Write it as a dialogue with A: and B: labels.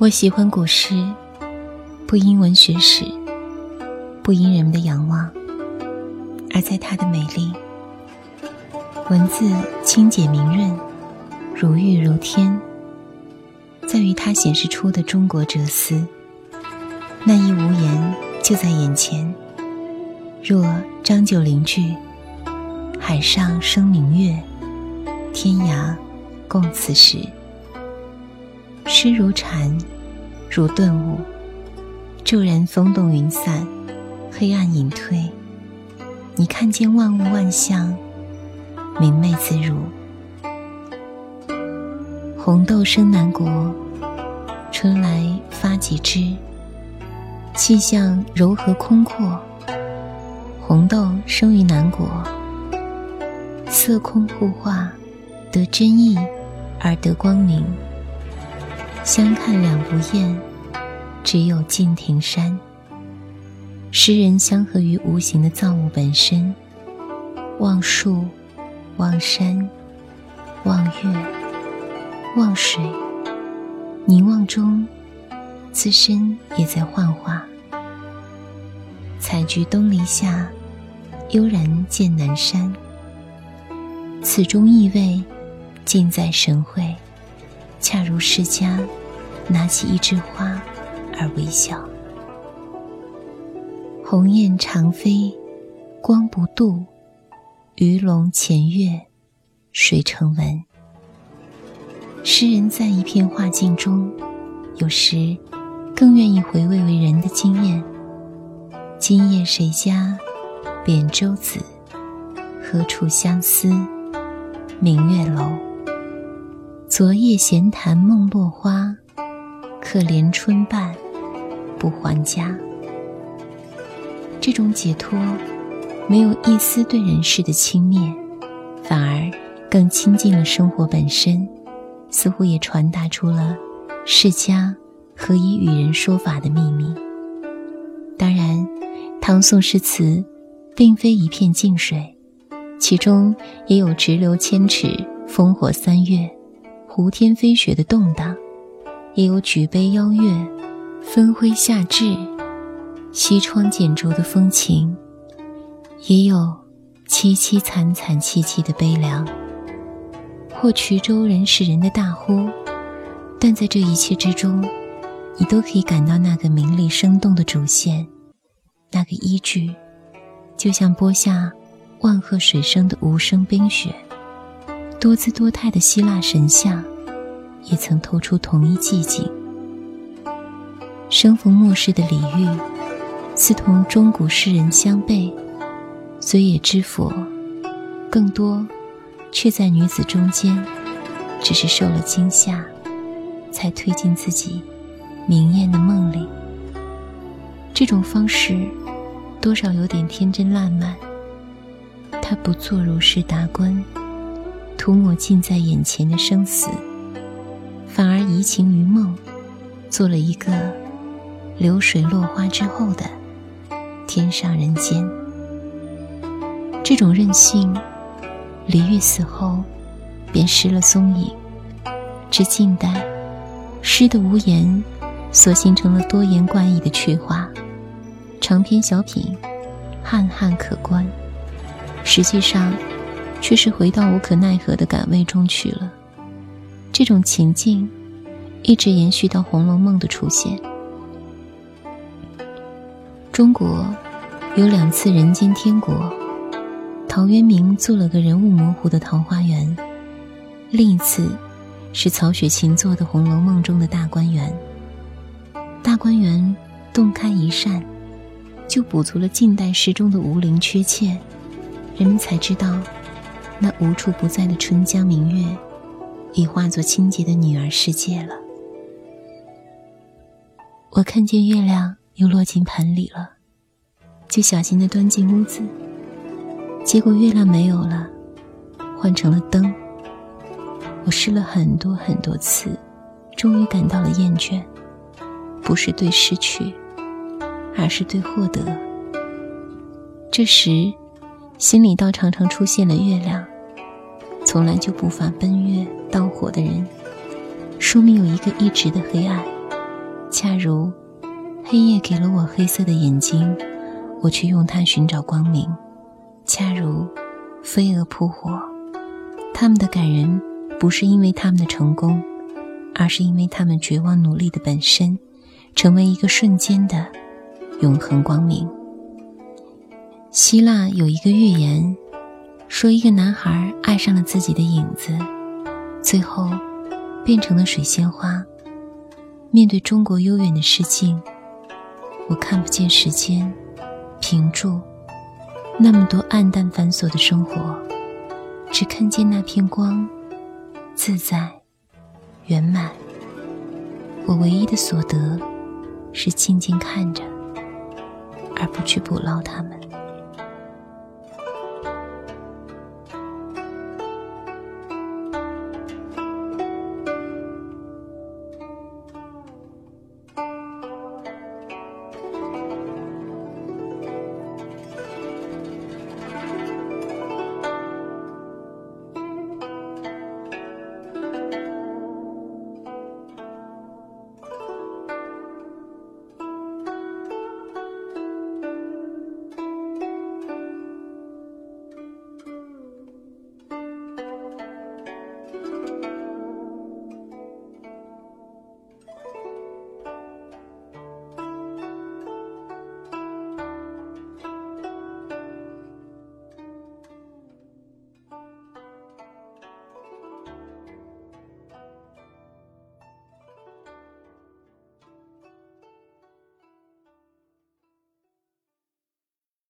A: 我喜欢古诗，不因文学史，不因人们的仰望，而在它的美丽。文字清简明润，如玉如天，在于它显示出的中国哲思。那一无言就在眼前，若张九龄句：“海上生明月，天涯共此时。”诗如禅，如顿悟，骤然风动云散，黑暗隐退，你看见万物万象，明媚自如。红豆生南国，春来发几枝，气象柔和空阔。红豆生于南国，色空互化，得真意而得光明。相看两不厌，只有敬亭山。诗人相合于无形的造物本身，望树，望山，望月，望水，凝望中，自身也在幻化。采菊东篱下，悠然见南山。此中意味，尽在神会，恰如释迦。拿起一枝花而微笑，鸿雁长飞，光不度；鱼龙潜跃，水成文。诗人在一片画境中，有时更愿意回味为人的经验。今夜谁家扁舟子？何处相思？明月楼。昨夜闲谈梦落花。可怜春半不还家。这种解脱，没有一丝对人世的轻蔑，反而更亲近了生活本身，似乎也传达出了释迦何以与人说法的秘密。当然，唐宋诗词并非一片静水，其中也有直流千尺、烽火三月、胡天飞雪的动荡。也有举杯邀月、分辉下至、西窗剪烛的风情，也有凄凄惨惨戚戚的悲凉，或衢州人是人的大呼。但在这一切之中，你都可以感到那个明丽生动的主线，那个依据，就像播下万壑水声的无声冰雪，多姿多态的希腊神像。也曾透出同一寂静。生逢末世的李煜，似同中古诗人相悖，虽也知佛，更多却在女子中间，只是受了惊吓，才推进自己明艳的梦里。这种方式，多少有点天真烂漫。他不做如是达观，涂抹近在眼前的生死。反而移情于梦，做了一个流水落花之后的天上人间。这种任性，李煜死后便失了踪影。至近代，诗的无言所形成了多言怪异的趣话，长篇小品汉汉可观，实际上却是回到无可奈何的感味中去了。这种情境一直延续到《红楼梦》的出现。中国有两次人间天国，陶渊明做了个人物模糊的桃花源；另一次是曹雪芹做的《红楼梦》中的大观园。大观园洞开一扇，就补足了近代诗中的无灵缺欠，人们才知道那无处不在的春江明月。已化作清洁的女儿世界了。我看见月亮又落进盆里了，就小心的端进屋子。结果月亮没有了，换成了灯。我试了很多很多次，终于感到了厌倦，不是对失去，而是对获得。这时，心里倒常常出现了月亮。从来就不乏奔月。盗火的人，说明有一个一直的黑暗，恰如黑夜给了我黑色的眼睛，我却用它寻找光明；恰如飞蛾扑火，他们的感人不是因为他们的成功，而是因为他们绝望努力的本身，成为一个瞬间的永恒光明。希腊有一个寓言，说一个男孩爱上了自己的影子，最后变成了水仙花。面对中国悠远的诗境，我看不见时间屏住那么多暗淡繁琐的生活，只看见那片光，自在圆满。我唯一的所得是静静看着，而不去捕捞它们。